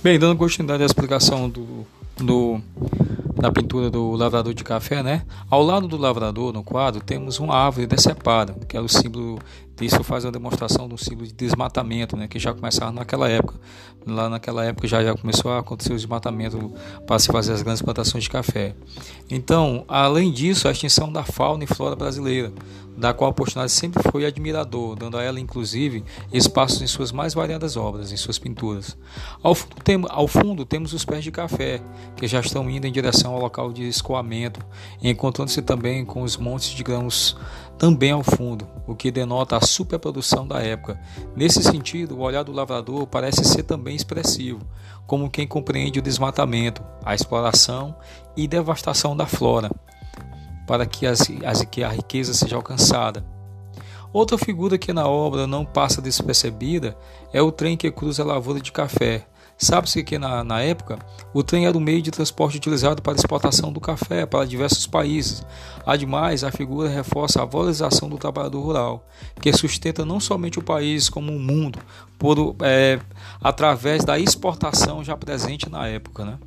Bem, dando continuidade à explicação do, do, da pintura do lavrador de café, né? Ao lado do lavrador, no quadro, temos uma árvore decepada, que é o símbolo isso faz uma demonstração de um ciclo de desmatamento, né, que já começava naquela época. Lá naquela época já, já começou a acontecer o desmatamento para se fazer as grandes plantações de café. Então, além disso, a extinção da fauna e flora brasileira, da qual Portinari sempre foi admirador, dando a ela, inclusive, espaços em suas mais variadas obras, em suas pinturas. Ao fundo, tem, ao fundo temos os pés de café, que já estão indo em direção ao local de escoamento, encontrando-se também com os montes de grãos também ao fundo, o que denota a superprodução da época. Nesse sentido, o olhar do lavrador parece ser também expressivo, como quem compreende o desmatamento, a exploração e devastação da flora, para que, as, as, que a riqueza seja alcançada. Outra figura que na obra não passa despercebida é o trem que cruza a lavoura de café, Sabe-se que na, na época o trem era o meio de transporte utilizado para exportação do café para diversos países. Ademais, a figura reforça a valorização do trabalhador rural, que sustenta não somente o país como o mundo, por, é, através da exportação já presente na época. Né?